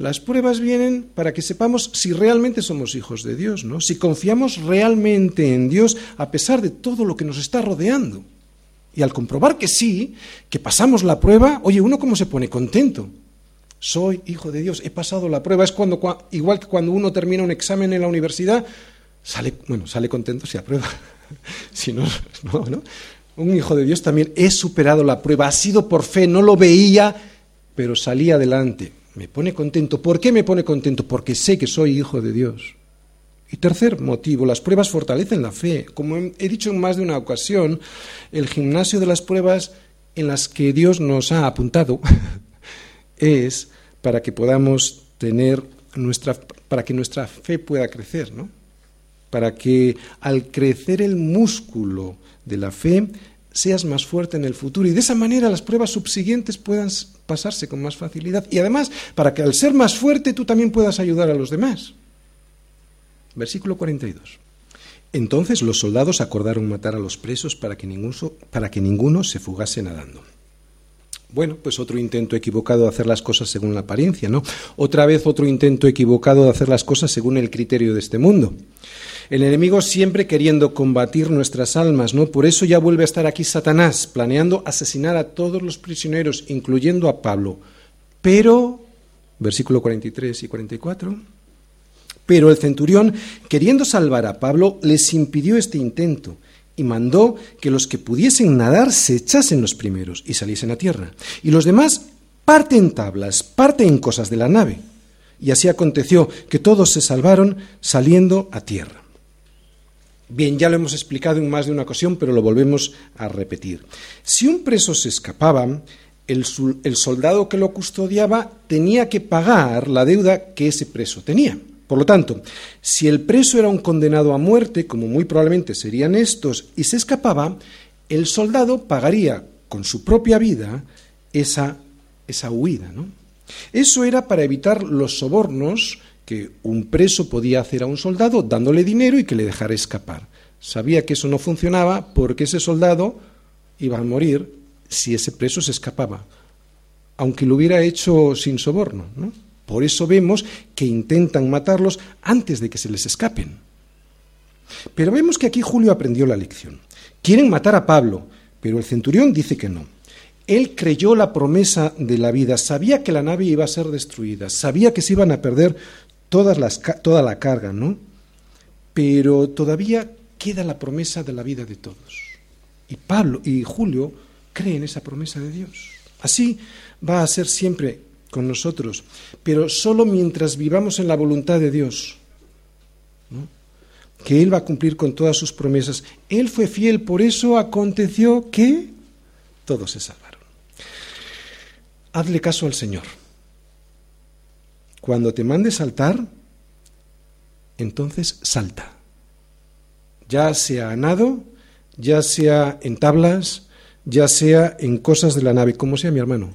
las pruebas vienen para que sepamos si realmente somos hijos de Dios, ¿no? Si confiamos realmente en Dios a pesar de todo lo que nos está rodeando. Y al comprobar que sí, que pasamos la prueba, oye, uno cómo se pone contento. Soy hijo de Dios, he pasado la prueba. Es cuando igual que cuando uno termina un examen en la universidad, sale, bueno, sale contento si aprueba. [LAUGHS] si no, no, ¿no? Un hijo de Dios también he superado la prueba, ha sido por fe, no lo veía, pero salí adelante me pone contento. ¿Por qué me pone contento? Porque sé que soy hijo de Dios. Y tercer motivo, las pruebas fortalecen la fe. Como he dicho en más de una ocasión, el gimnasio de las pruebas en las que Dios nos ha apuntado [LAUGHS] es para que podamos tener nuestra para que nuestra fe pueda crecer, ¿no? Para que al crecer el músculo de la fe seas más fuerte en el futuro y de esa manera las pruebas subsiguientes puedan pasarse con más facilidad y además para que al ser más fuerte tú también puedas ayudar a los demás. Versículo 42. Entonces los soldados acordaron matar a los presos para que, ninguno, para que ninguno se fugase nadando. Bueno, pues otro intento equivocado de hacer las cosas según la apariencia, ¿no? Otra vez otro intento equivocado de hacer las cosas según el criterio de este mundo. El enemigo siempre queriendo combatir nuestras almas, ¿no? Por eso ya vuelve a estar aquí Satanás, planeando asesinar a todos los prisioneros, incluyendo a Pablo. Pero, versículo 43 y 44, pero el centurión, queriendo salvar a Pablo, les impidió este intento y mandó que los que pudiesen nadar se echasen los primeros y saliesen a tierra. Y los demás parten tablas, parten cosas de la nave. Y así aconteció que todos se salvaron saliendo a tierra. Bien, ya lo hemos explicado en más de una ocasión, pero lo volvemos a repetir. Si un preso se escapaba, el, soldado que lo custodiaba tenía que pagar la deuda que ese preso tenía. Por lo tanto, si el preso era un condenado a muerte, como muy probablemente serían estos, y se escapaba, el soldado pagaría con su propia vida esa, esa huida. ¿no? Eso era para evitar los sobornos que un preso podía hacer a un soldado dándole dinero y que le dejara escapar. Sabía que eso no funcionaba porque ese soldado iba a morir si ese preso se escapaba, aunque lo hubiera hecho sin soborno. Por eso vemos que intentan matarlos antes de que se les escapen. Pero vemos que aquí Julio aprendió la lección. Quieren matar a Pablo, pero el centurión dice que no. Él creyó la promesa de la vida, sabía que la nave iba a ser destruida, sabía que se iban a perder las, toda la carga, ¿no? Pero todavía queda la promesa de la vida de todos. Y Pablo y Julio creen esa promesa de Dios. Así va a ser siempre con nosotros, pero solo mientras vivamos en la voluntad de Dios, que Él va a cumplir con todas sus promesas. Él fue fiel, por eso aconteció que todos se salvaron. Hazle caso al Señor. Cuando te mande saltar, entonces salta. Ya sea a nado, ya sea en tablas, ya sea en cosas de la nave, como sea mi hermano.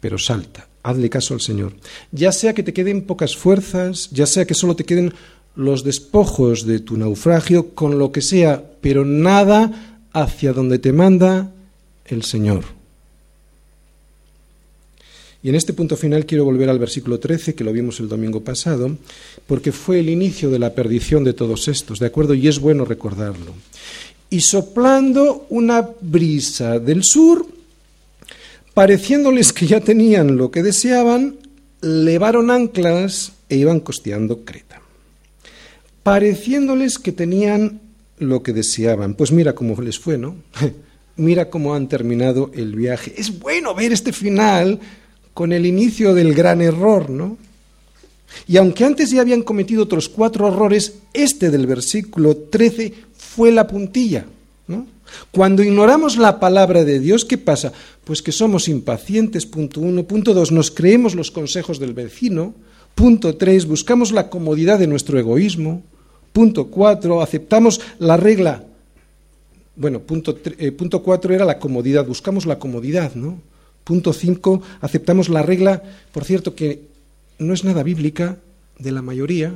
Pero salta, hazle caso al Señor. Ya sea que te queden pocas fuerzas, ya sea que solo te queden los despojos de tu naufragio, con lo que sea, pero nada hacia donde te manda el Señor. Y en este punto final quiero volver al versículo 13, que lo vimos el domingo pasado, porque fue el inicio de la perdición de todos estos, ¿de acuerdo? Y es bueno recordarlo. Y soplando una brisa del sur, pareciéndoles que ya tenían lo que deseaban, levaron anclas e iban costeando Creta. Pareciéndoles que tenían lo que deseaban. Pues mira cómo les fue, ¿no? [LAUGHS] mira cómo han terminado el viaje. Es bueno ver este final con el inicio del gran error, ¿no? Y aunque antes ya habían cometido otros cuatro errores, este del versículo 13 fue la puntilla, ¿no? Cuando ignoramos la palabra de Dios, ¿qué pasa? Pues que somos impacientes, punto uno. Punto dos, nos creemos los consejos del vecino. Punto tres, buscamos la comodidad de nuestro egoísmo. Punto cuatro, aceptamos la regla. Bueno, punto, eh, punto cuatro era la comodidad, buscamos la comodidad, ¿no? Punto 5, aceptamos la regla, por cierto, que no es nada bíblica, de la mayoría.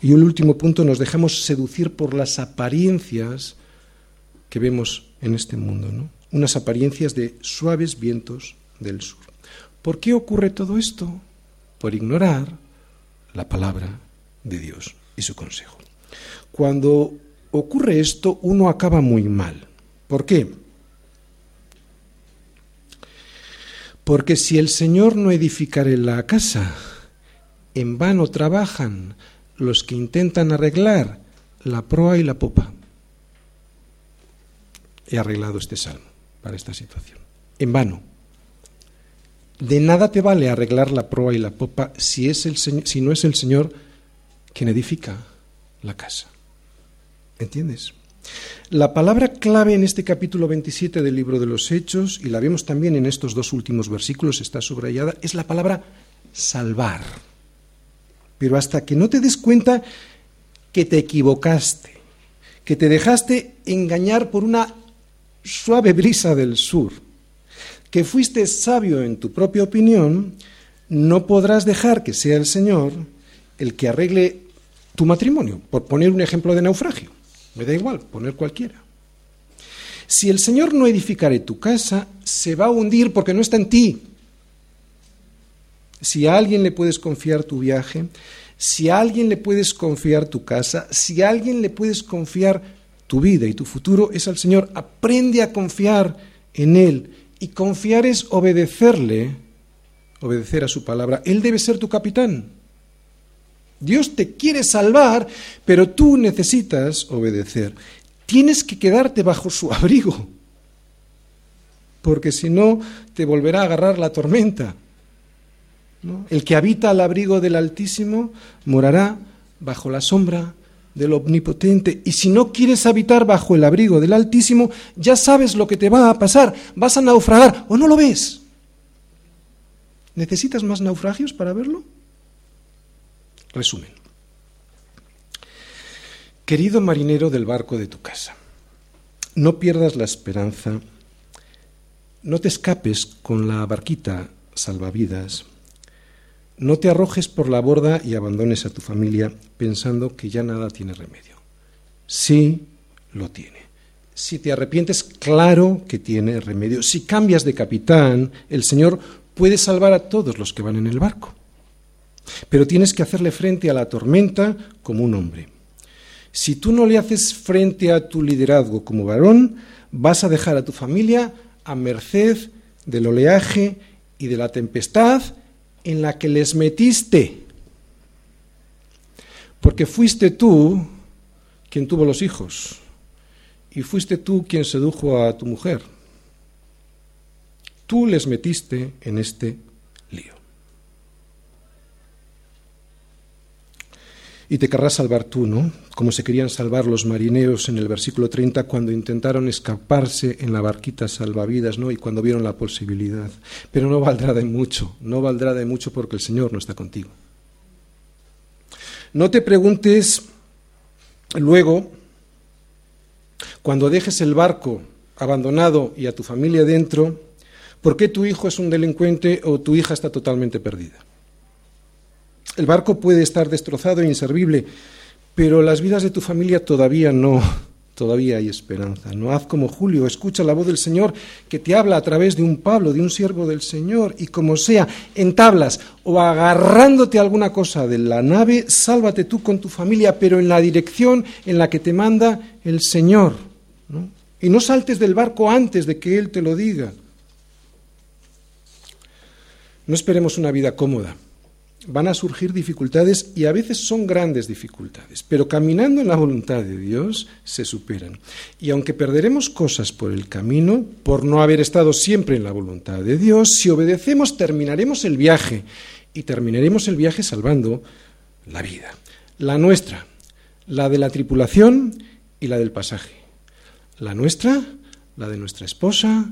Y el último punto, nos dejamos seducir por las apariencias que vemos en este mundo, ¿no? unas apariencias de suaves vientos del sur. ¿Por qué ocurre todo esto? Por ignorar la palabra de Dios y su consejo. Cuando ocurre esto, uno acaba muy mal. ¿Por qué? Porque si el Señor no edificare la casa, en vano trabajan los que intentan arreglar la proa y la popa. He arreglado este salmo para esta situación. En vano. De nada te vale arreglar la proa y la popa si, es el, si no es el Señor quien edifica la casa. ¿Entiendes? La palabra clave en este capítulo 27 del libro de los Hechos, y la vemos también en estos dos últimos versículos, está subrayada, es la palabra salvar. Pero hasta que no te des cuenta que te equivocaste, que te dejaste engañar por una suave brisa del sur, que fuiste sabio en tu propia opinión, no podrás dejar que sea el Señor el que arregle tu matrimonio, por poner un ejemplo de naufragio. Me da igual, poner cualquiera. Si el Señor no edificare tu casa, se va a hundir porque no está en ti. Si a alguien le puedes confiar tu viaje, si a alguien le puedes confiar tu casa, si a alguien le puedes confiar tu vida y tu futuro, es al Señor. Aprende a confiar en Él. Y confiar es obedecerle, obedecer a su palabra. Él debe ser tu capitán. Dios te quiere salvar, pero tú necesitas obedecer. Tienes que quedarte bajo su [LAUGHS] abrigo, porque si no, te volverá a agarrar la tormenta. El que habita al abrigo del Altísimo morará bajo la sombra del Omnipotente. Y si no quieres habitar bajo el abrigo del Altísimo, ya sabes lo que te va a pasar. Vas a naufragar o no lo ves. ¿Necesitas más naufragios para verlo? Resumen. Querido marinero del barco de tu casa, no pierdas la esperanza, no te escapes con la barquita salvavidas, no te arrojes por la borda y abandones a tu familia pensando que ya nada tiene remedio. Sí lo tiene. Si te arrepientes, claro que tiene remedio. Si cambias de capitán, el Señor puede salvar a todos los que van en el barco. Pero tienes que hacerle frente a la tormenta como un hombre. Si tú no le haces frente a tu liderazgo como varón, vas a dejar a tu familia a merced del oleaje y de la tempestad en la que les metiste. Porque fuiste tú quien tuvo los hijos y fuiste tú quien sedujo a tu mujer. Tú les metiste en este y te querrás salvar tú, ¿no? Como se querían salvar los marineros en el versículo 30 cuando intentaron escaparse en la barquita salvavidas, ¿no? Y cuando vieron la posibilidad. Pero no valdrá de mucho, no valdrá de mucho porque el Señor no está contigo. No te preguntes luego, cuando dejes el barco abandonado y a tu familia dentro, ¿por qué tu hijo es un delincuente o tu hija está totalmente perdida? El barco puede estar destrozado e inservible, pero las vidas de tu familia todavía no, todavía hay esperanza. No haz como Julio, escucha la voz del Señor que te habla a través de un Pablo, de un siervo del Señor, y como sea, en tablas o agarrándote alguna cosa de la nave, sálvate tú con tu familia, pero en la dirección en la que te manda el Señor. Y no saltes del barco antes de que Él te lo diga. No esperemos una vida cómoda van a surgir dificultades y a veces son grandes dificultades, pero caminando en la voluntad de Dios se superan. Y aunque perderemos cosas por el camino, por no haber estado siempre en la voluntad de Dios, si obedecemos terminaremos el viaje y terminaremos el viaje salvando la vida, la nuestra, la de la tripulación y la del pasaje, la nuestra, la de nuestra esposa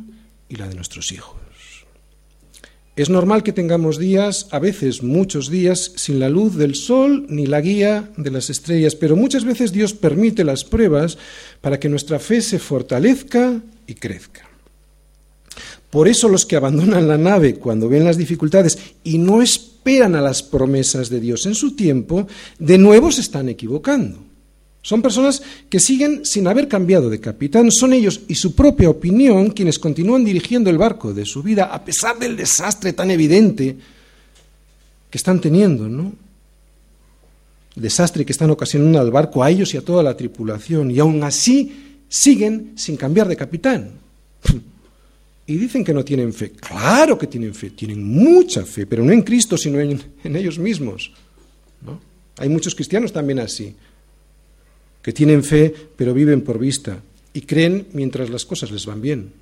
y la de nuestros hijos. Es normal que tengamos días, a veces muchos días, sin la luz del sol ni la guía de las estrellas, pero muchas veces Dios permite las pruebas para que nuestra fe se fortalezca y crezca. Por eso los que abandonan la nave cuando ven las dificultades y no esperan a las promesas de Dios en su tiempo, de nuevo se están equivocando. Son personas que siguen sin haber cambiado de capitán. Son ellos y su propia opinión quienes continúan dirigiendo el barco de su vida a pesar del desastre tan evidente que están teniendo, ¿no? Desastre que están ocasionando al barco a ellos y a toda la tripulación. Y aún así siguen sin cambiar de capitán. [LAUGHS] Y dicen que no tienen fe. Claro que tienen fe, tienen mucha fe, pero no en Cristo, sino en, ellos mismos. Hay muchos cristianos también así que tienen fe pero viven por vista y creen mientras las cosas les van bien.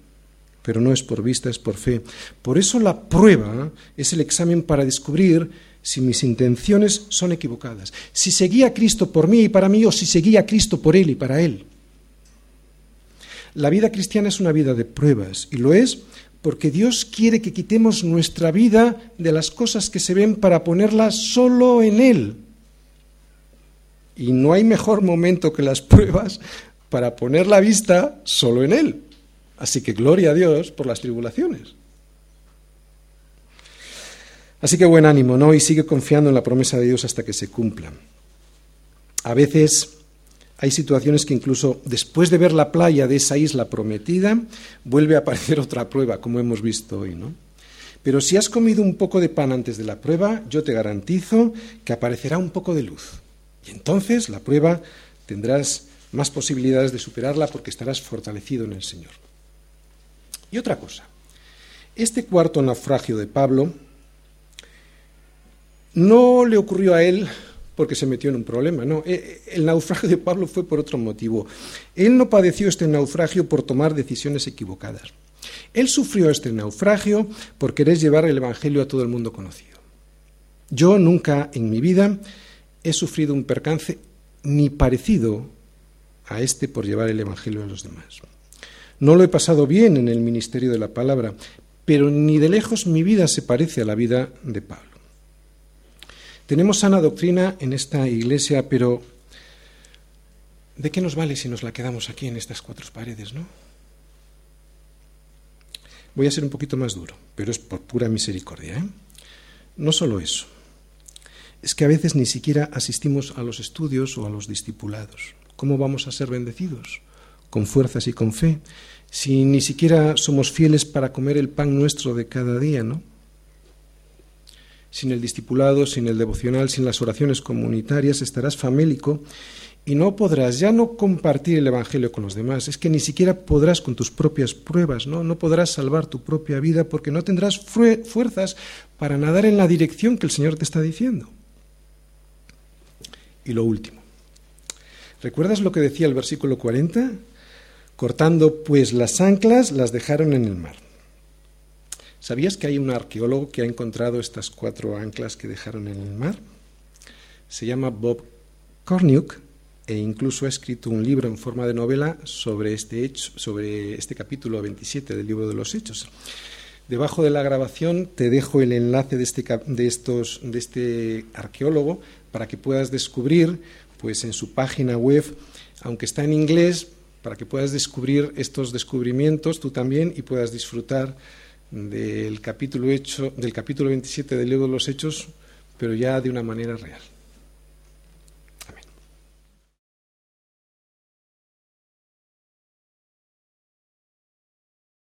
Pero no es por vista, es por fe. Por eso la prueba es el examen para descubrir si mis intenciones son equivocadas, si seguía a Cristo por mí y para mí o si seguía a Cristo por Él y para Él. La vida cristiana es una vida de pruebas y lo es porque Dios quiere que quitemos nuestra vida de las cosas que se ven para ponerla solo en Él. Y no hay mejor momento que las [LAUGHS] pruebas para poner la vista solo en Él. Así que gloria a Dios por las tribulaciones. Así que buen ánimo, ¿no? Y sigue confiando en la promesa de Dios hasta que se cumpla. A veces Hay situaciones que incluso después de ver la playa de esa isla prometida, vuelve a aparecer [LAUGHS] otra prueba, como hemos visto hoy, ¿no? Pero si has comido un poco de pan antes de la prueba, yo te garantizo que aparecerá un poco de luz. Y entonces la prueba tendrás más posibilidades de superarla porque estarás fortalecido en el Señor. Y otra cosa, este cuarto naufragio de Pablo no le ocurrió a él porque se metió en un problema, no, e, el naufragio de Pablo fue por otro motivo. Él no padeció este naufragio por tomar decisiones equivocadas. Él sufrió este naufragio por querer llevar el Evangelio a todo el mundo conocido. Yo nunca en mi vida he sufrido un percance ni parecido a este por llevar el Evangelio a los demás. No lo he pasado bien en el ministerio de la palabra, pero ni de lejos mi vida se parece a la vida de Pablo. Tenemos sana doctrina en esta iglesia, pero ¿de qué nos vale si nos la quedamos aquí en estas cuatro paredes, no? Voy a ser un poquito más duro, pero es por pura misericordia. ¿eh? No solo eso, es que a veces ni siquiera asistimos a los estudios o a los discipulados. ¿Cómo vamos a ser bendecidos? Con fuerzas y con fe, si ni siquiera somos fieles para comer el pan nuestro de cada día, ¿no? Sin el discipulado, sin el devocional, sin las oraciones comunitarias, estarás famélico y no podrás ya no compartir el Evangelio con los demás, es que ni siquiera podrás con tus propias pruebas, ¿no? No podrás salvar tu propia vida porque no tendrás fuerzas para nadar en la dirección que el Señor te está diciendo. Y lo último, ¿recuerdas lo que decía el versículo 40? Cortando pues las anclas, las dejaron en el mar. ¿Sabías que hay un arqueólogo que ha encontrado estas cuatro anclas que dejaron en el mar? Se llama Bob Cornuke e incluso ha escrito un libro en forma de novela sobre este, hecho, sobre este capítulo 27 del libro de los Hechos. Debajo de la grabación te dejo el enlace de este, de estos, de este arqueólogo para que puedas descubrir, pues en su página web, aunque está en inglés, para que puedas descubrir estos descubrimientos tú también y puedas disfrutar del capítulo, hecho, del capítulo 27 del libro de los Hechos, pero ya de una manera real.